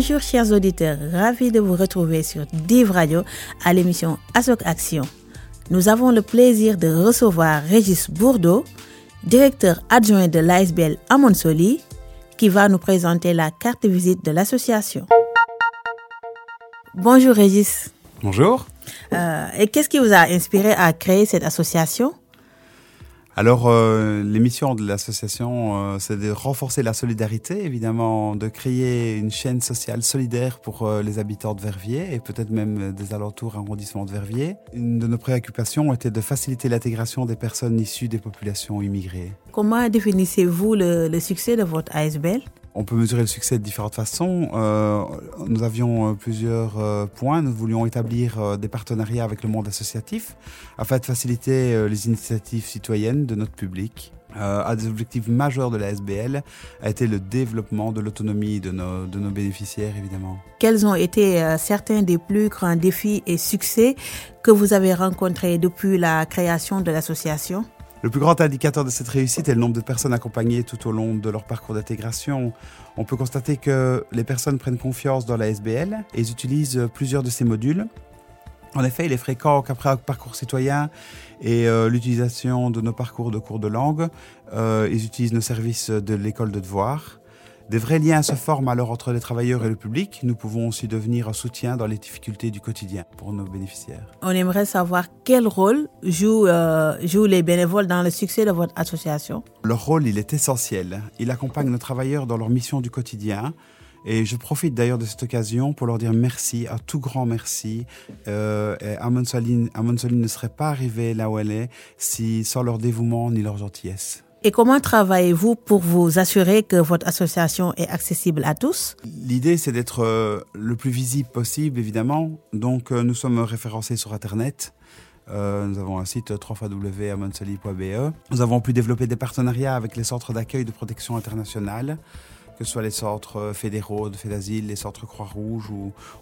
Bonjour chers auditeurs, ravi de vous retrouver sur Div Radio à l'émission Asoc Action. Nous avons le plaisir de recevoir Régis Bourdeau, directeur adjoint de l'ASBL Amonsoli, qui va nous présenter la carte de visite de l'association. Bonjour Régis. Bonjour. Euh, et qu'est-ce qui vous a inspiré à créer cette association? Alors, euh, l'émission de l'association, euh, c'est de renforcer la solidarité, évidemment, de créer une chaîne sociale solidaire pour euh, les habitants de Verviers et peut-être même des alentours arrondissements de Verviers. Une de nos préoccupations était de faciliter l'intégration des personnes issues des populations immigrées. Comment définissez-vous le, le succès de votre ASBL on peut mesurer le succès de différentes façons. Euh, nous avions euh, plusieurs euh, points. Nous voulions établir des partenariats avec le monde associatif afin de faciliter les initiatives citoyennes de notre public. un des objectifs majeurs de la SBL a été le développement de l'autonomie de nos, de nos bénéficiaires, évidemment. Quels ont été certains des plus grands défis et succès que vous avez rencontrés depuis la création de l'association? Le plus grand indicateur de cette réussite est le nombre de personnes accompagnées tout au long de leur parcours d'intégration. On peut constater que les personnes prennent confiance dans la SBL et utilisent plusieurs de ces modules. En effet, il est fréquent qu'après un parcours citoyen et euh, l'utilisation de nos parcours de cours de langue, euh, ils utilisent nos services de l'école de devoirs. Des vrais liens se forment alors entre les travailleurs et le public. Nous pouvons aussi devenir un soutien dans les difficultés du quotidien pour nos bénéficiaires. On aimerait savoir quel rôle jouent, euh, jouent les bénévoles dans le succès de votre association. Leur rôle, il est essentiel. Il accompagne nos travailleurs dans leur mission du quotidien. Et je profite d'ailleurs de cette occasion pour leur dire merci, un tout grand merci. Euh, Amon Soline ne serait pas arrivée là où elle est si sans leur dévouement ni leur gentillesse. Et comment travaillez-vous pour vous assurer que votre association est accessible à tous? L'idée, c'est d'être euh, le plus visible possible, évidemment. Donc, euh, nous sommes référencés sur Internet. Euh, nous avons un site www.amonsoli.be. Nous avons pu développer des partenariats avec les centres d'accueil de protection internationale que ce soit les centres euh, fédéraux de fait d'asile, les centres Croix-Rouge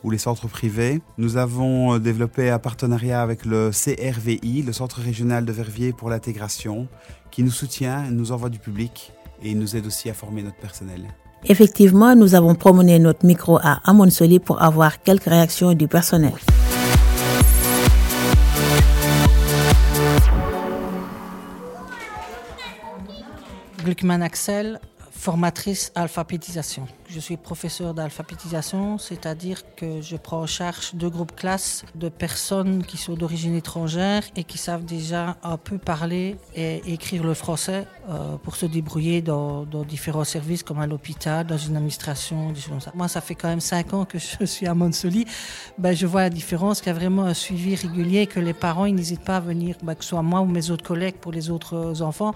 ou, les centres privés. Nous avons euh, développé un partenariat avec le CRVI, le Centre régional de Verviers pour l'intégration, qui nous soutient, nous envoie du public et nous aide aussi à former notre personnel. Effectivement, nous avons promené notre micro à Amonsoli pour avoir quelques réactions du personnel. Gluckman Axel, formatrice alphabétisation. Je suis professeur d'alphabétisation, c'est-à-dire que je prends en charge deux groupes classes de personnes qui sont d'origine étrangère et qui savent déjà un peu parler et écrire le français euh, pour se débrouiller dans, différents services comme à l'hôpital, dans une administration, des. Moi, ça fait quand même cinq ans que je suis à Monsoli. Ben, je vois la différence, qu'il y a vraiment un suivi régulier, que les parents ils n'hésitent pas à venir, ben, que ce soit moi ou mes autres collègues pour les autres enfants,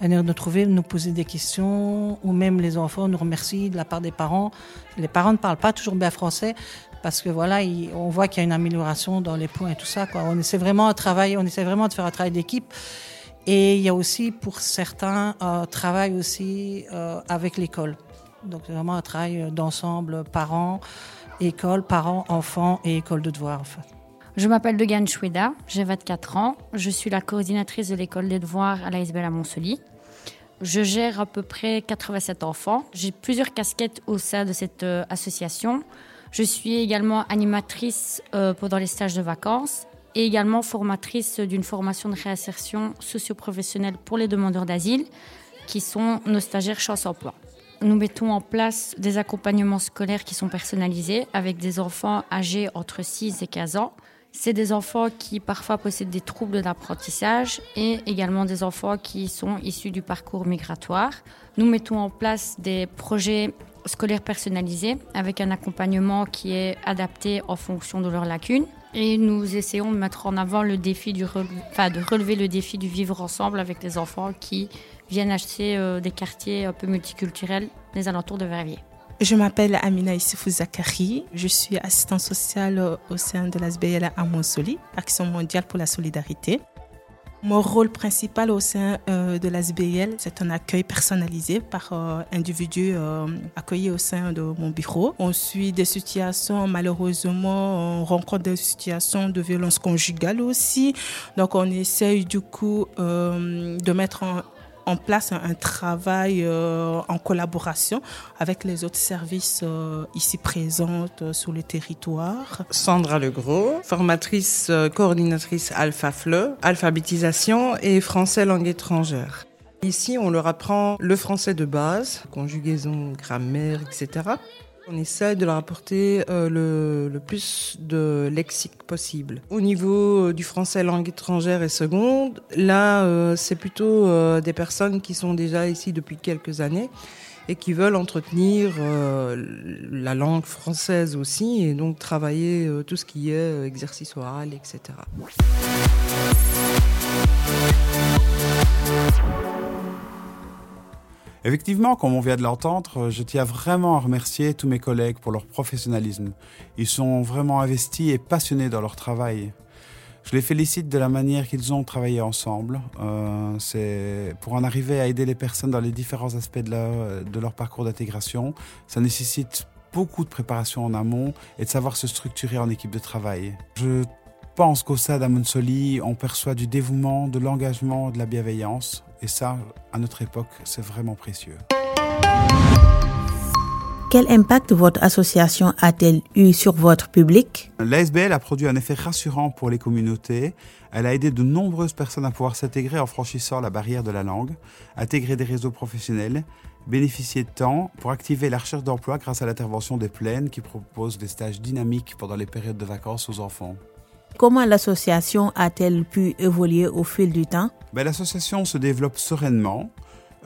à nous trouver, nous poser des questions, ou même les enfants nous remercient de la part des parents. Les parents ne parlent pas toujours bien français parce que voilà, on voit qu'il y a une amélioration dans les points et tout ça. On essaie vraiment de travailler, on essaie vraiment de faire un travail d'équipe. Et il y a aussi pour certains un travail aussi euh, avec l'école. Donc vraiment un travail d'ensemble, parents, école, parents, enfants et école de devoirs. Je m'appelle Degan Choueda, j'ai 24 ans. Je suis la coordinatrice de l'école des devoirs à l'ASBL à Montsely. Je gère à peu près 87 enfants. J'ai plusieurs casquettes au sein de cette euh, association. Je suis également animatrice euh, pendant les stages de vacances et également formatrice d'une formation de réinsertion socio-professionnelle pour les demandeurs d'asile, qui sont nos stagiaires chance emploi. Nous mettons en place des accompagnements scolaires qui sont personnalisés avec des enfants âgés entre 6 et 15 ans c'est des enfants qui parfois possèdent des troubles d'apprentissage et également des enfants qui sont issus du parcours migratoire. Nous mettons en place des projets scolaires personnalisés avec un accompagnement qui est adapté en fonction de leurs lacunes. Et nous essayons de mettre en avant le défi du enfin, de relever le défi du vivre ensemble avec des enfants qui viennent acheter euh, des quartiers un peu multiculturels des alentours de Verviers. Je m'appelle Amina Issifou Zakari. Je suis assistante sociale au sein de l'ASBL à Monsoli, Action mondiale pour la solidarité. Mon rôle principal au sein euh, de l'ASBL, c'est un accueil personnalisé par euh, individus euh, accueillis au sein de mon bureau. On suit des situations, malheureusement, on rencontre des situations de violence conjugale aussi. Donc, on essaye du coup de mettre en, place un, travail euh, en collaboration avec les autres services euh, ici présents sur le territoire. Sandra Legros, formatrice coordinatrice Alpha FLE, alphabétisation et français langue étrangère. Ici, on leur apprend le français de base, conjugaison, grammaire, etc. On essaie de leur apporter euh, le, plus de lexique possible. Au niveau euh, du français langue étrangère et seconde, là, euh, c'est plutôt des personnes qui sont déjà ici depuis quelques années et qui veulent entretenir la langue française aussi et donc travailler tout ce qui est exercice oral, etc. Effectivement, comme on vient de l'entendre, je tiens vraiment à remercier tous mes collègues pour leur professionnalisme. Ils sont vraiment investis et passionnés dans leur travail. Je les félicite de la manière qu'ils ont travaillé ensemble. Euh, c'est pour en arriver à aider les personnes dans les différents aspects de leur, de leur parcours d'intégration. Ça nécessite beaucoup de préparation en amont et de savoir se structurer en équipe de travail. Je pense qu'au sein d'Amonsoli, on perçoit du dévouement, de l'engagement, de la bienveillance. Et ça, à notre époque, c'est vraiment précieux. Quel impact votre association a-t-elle eu sur votre public? L'ASBL a produit un effet rassurant pour les communautés. Elle a aidé de nombreuses personnes à pouvoir s'intégrer en franchissant la barrière de la langue, intégrer des réseaux professionnels, bénéficier de temps pour activer la recherche d'emploi grâce à l'intervention des plaines qui proposent des stages dynamiques pendant les périodes de vacances aux enfants. Comment l'association a-t-elle pu évoluer au fil du temps? Ben, L'association se développe sereinement.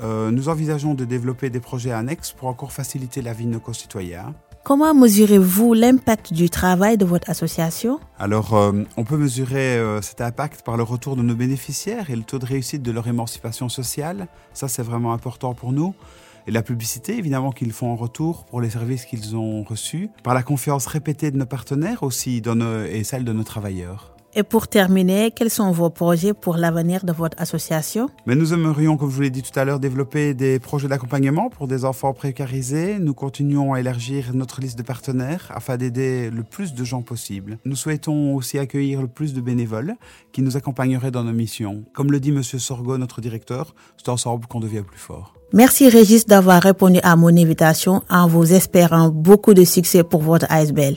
Euh, nous envisageons de développer des projets annexes pour encore faciliter la vie de nos concitoyens. Comment mesurez-vous l'impact du travail de votre association? Alors, euh, on peut mesurer euh, cet impact par le retour de nos bénéficiaires et le taux de réussite de leur émancipation sociale. Ça, c'est vraiment important pour nous et la publicité évidemment qu'ils font en retour pour les services qu'ils ont reçus, par la confiance répétée de nos partenaires aussi et celle de nos travailleurs. Et pour terminer, quels sont vos projets pour l'avenir de votre association? Mais Nous aimerions, comme je vous l'ai dit tout à l'heure, développer des projets d'accompagnement pour des enfants précarisés. Nous continuons à élargir notre liste de partenaires afin d'aider le plus de gens possible. Nous souhaitons aussi accueillir le plus de bénévoles qui nous accompagneraient dans nos missions. Comme le dit M. Sorgo, notre directeur, c'est ensemble qu'on devient plus fort. Merci Régis d'avoir répondu à mon invitation en vous espérant beaucoup de succès pour votre ASBL.